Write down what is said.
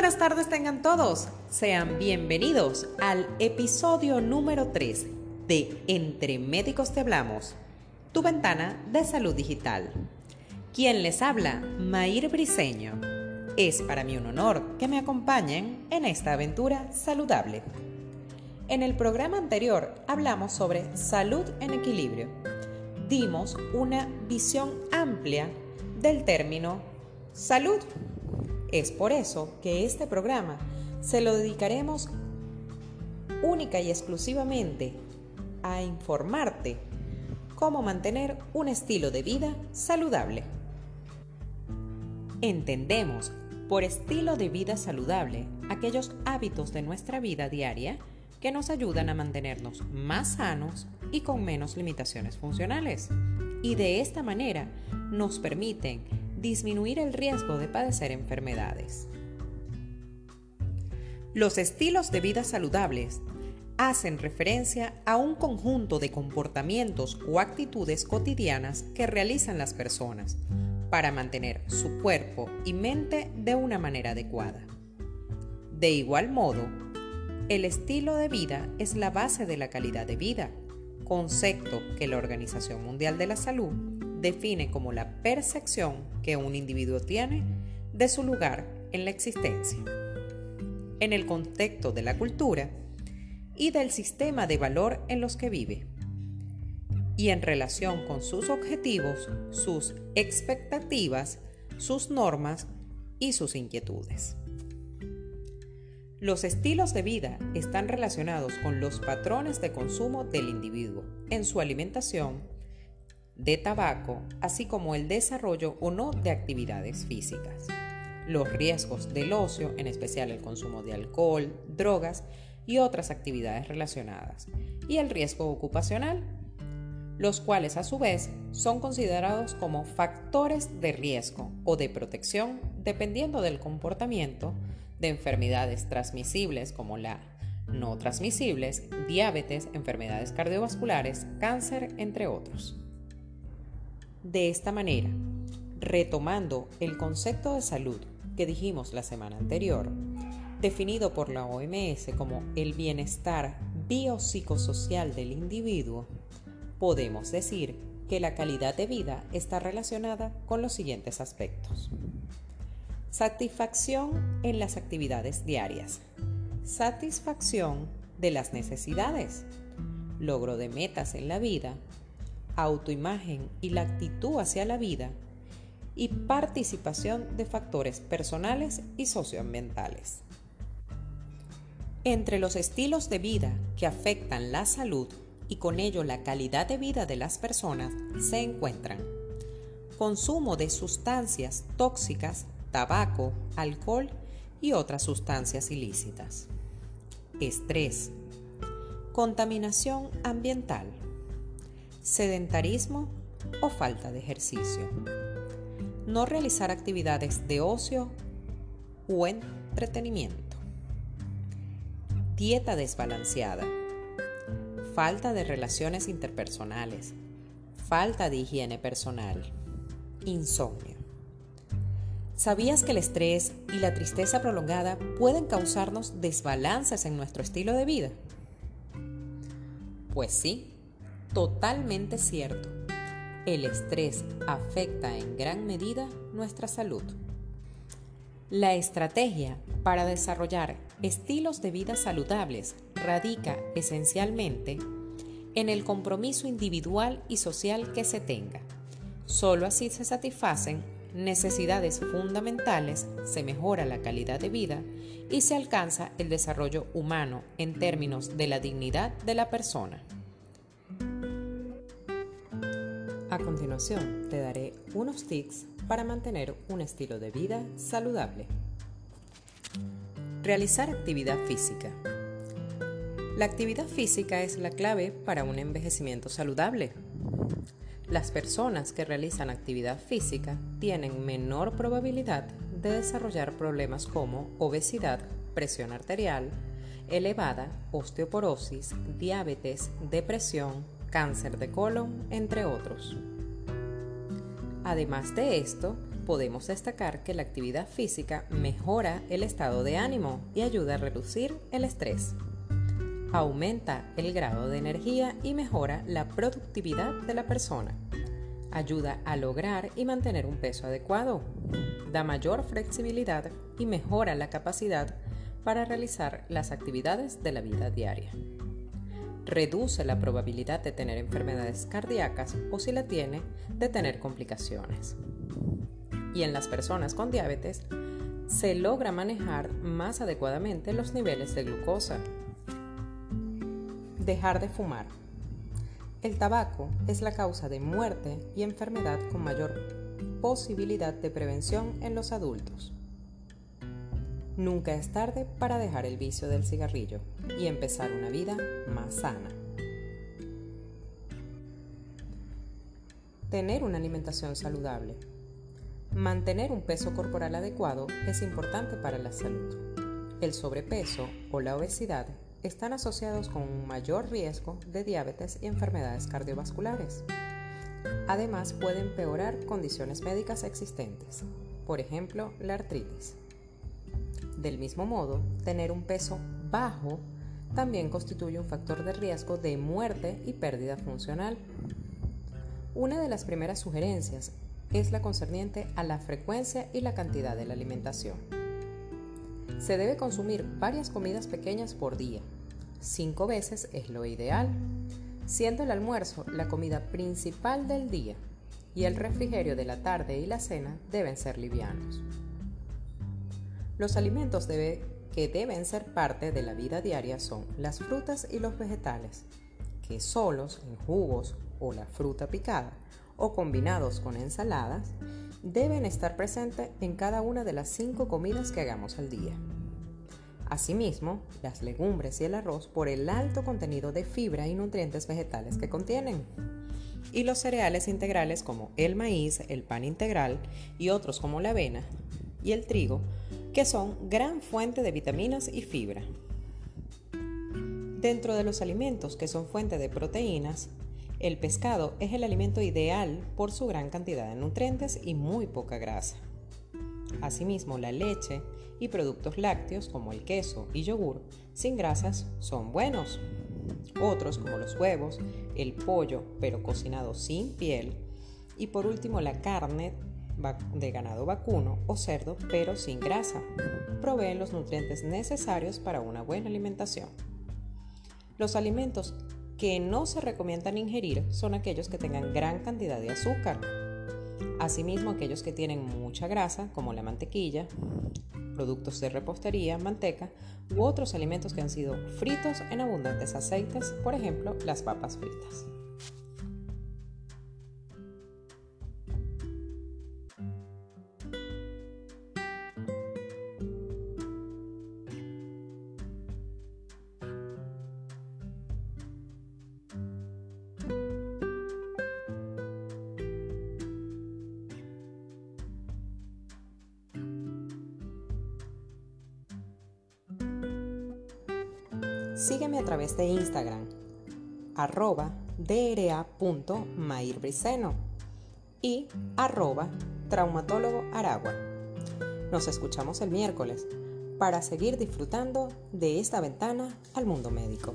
buenas tardes tengan todos. Sean bienvenidos al episodio número 3 de Entre Médicos Te Hablamos, tu ventana de salud digital. Quien les habla, Mair Briseño. Es para mí un honor que me acompañen en esta aventura saludable. En el programa anterior hablamos sobre salud en equilibrio. Dimos una visión amplia del término salud. Es por eso que este programa se lo dedicaremos única y exclusivamente a informarte cómo mantener un estilo de vida saludable. Entendemos por estilo de vida saludable aquellos hábitos de nuestra vida diaria que nos ayudan a mantenernos más sanos y con menos limitaciones funcionales. Y de esta manera nos permiten disminuir el riesgo de padecer enfermedades. Los estilos de vida saludables hacen referencia a un conjunto de comportamientos o actitudes cotidianas que realizan las personas para mantener su cuerpo y mente de una manera adecuada. De igual modo, el estilo de vida es la base de la calidad de vida, concepto que la Organización Mundial de la Salud define como la percepción que un individuo tiene de su lugar en la existencia, en el contexto de la cultura y del sistema de valor en los que vive, y en relación con sus objetivos, sus expectativas, sus normas y sus inquietudes. Los estilos de vida están relacionados con los patrones de consumo del individuo en su alimentación, de tabaco, así como el desarrollo o no de actividades físicas. Los riesgos del ocio, en especial el consumo de alcohol, drogas y otras actividades relacionadas. Y el riesgo ocupacional, los cuales a su vez son considerados como factores de riesgo o de protección dependiendo del comportamiento de enfermedades transmisibles como la no transmisibles, diabetes, enfermedades cardiovasculares, cáncer, entre otros. De esta manera, retomando el concepto de salud que dijimos la semana anterior, definido por la OMS como el bienestar biopsicosocial del individuo, podemos decir que la calidad de vida está relacionada con los siguientes aspectos. Satisfacción en las actividades diarias. Satisfacción de las necesidades. Logro de metas en la vida autoimagen y la actitud hacia la vida y participación de factores personales y socioambientales. Entre los estilos de vida que afectan la salud y con ello la calidad de vida de las personas se encuentran consumo de sustancias tóxicas, tabaco, alcohol y otras sustancias ilícitas. Estrés. Contaminación ambiental sedentarismo o falta de ejercicio. No realizar actividades de ocio o entretenimiento. Dieta desbalanceada. Falta de relaciones interpersonales. Falta de higiene personal. Insomnio. ¿Sabías que el estrés y la tristeza prolongada pueden causarnos desbalances en nuestro estilo de vida? Pues sí, totalmente cierto. El estrés afecta en gran medida nuestra salud. La estrategia para desarrollar estilos de vida saludables radica esencialmente en el compromiso individual y social que se tenga. Solo así se satisfacen necesidades fundamentales, se mejora la calidad de vida y se alcanza el desarrollo humano en términos de la dignidad de la persona. A continuación, te daré unos tips para mantener un estilo de vida saludable. Realizar actividad física. La actividad física es la clave para un envejecimiento saludable. Las personas que realizan actividad física tienen menor probabilidad de desarrollar problemas como obesidad, presión arterial elevada, osteoporosis, diabetes, depresión, cáncer de colon, entre otros. Además de esto, podemos destacar que la actividad física mejora el estado de ánimo y ayuda a reducir el estrés. Aumenta el grado de energía y mejora la productividad de la persona. Ayuda a lograr y mantener un peso adecuado. Da mayor flexibilidad y mejora la capacidad para realizar las actividades de la vida diaria. Reduce la probabilidad de tener enfermedades cardíacas o si la tiene, de tener complicaciones. Y en las personas con diabetes, se logra manejar más adecuadamente los niveles de glucosa. Dejar de fumar. El tabaco es la causa de muerte y enfermedad con mayor posibilidad de prevención en los adultos. Nunca es tarde para dejar el vicio del cigarrillo y empezar una vida más sana. Tener una alimentación saludable. Mantener un peso corporal adecuado es importante para la salud. El sobrepeso o la obesidad están asociados con un mayor riesgo de diabetes y enfermedades cardiovasculares. Además, pueden empeorar condiciones médicas existentes, por ejemplo, la artritis. Del mismo modo, tener un peso bajo también constituye un factor de riesgo de muerte y pérdida funcional. Una de las primeras sugerencias es la concerniente a la frecuencia y la cantidad de la alimentación. Se debe consumir varias comidas pequeñas por día. Cinco veces es lo ideal, siendo el almuerzo la comida principal del día y el refrigerio de la tarde y la cena deben ser livianos. Los alimentos que deben ser parte de la vida diaria son las frutas y los vegetales, que solos, en jugos o la fruta picada o combinados con ensaladas, deben estar presentes en cada una de las cinco comidas que hagamos al día. Asimismo, las legumbres y el arroz por el alto contenido de fibra y nutrientes vegetales que contienen. Y los cereales integrales como el maíz, el pan integral y otros como la avena y el trigo que son gran fuente de vitaminas y fibra. Dentro de los alimentos que son fuente de proteínas, el pescado es el alimento ideal por su gran cantidad de nutrientes y muy poca grasa. Asimismo, la leche y productos lácteos como el queso y yogur sin grasas son buenos. Otros como los huevos, el pollo pero cocinado sin piel y por último la carne de ganado vacuno o cerdo, pero sin grasa. Proveen los nutrientes necesarios para una buena alimentación. Los alimentos que no se recomiendan ingerir son aquellos que tengan gran cantidad de azúcar. Asimismo, aquellos que tienen mucha grasa, como la mantequilla, productos de repostería, manteca u otros alimentos que han sido fritos en abundantes aceites, por ejemplo, las papas fritas. Sígueme a través de Instagram, arroba dra.mairbriceno y arroba traumatólogo aragua. Nos escuchamos el miércoles para seguir disfrutando de esta ventana al mundo médico.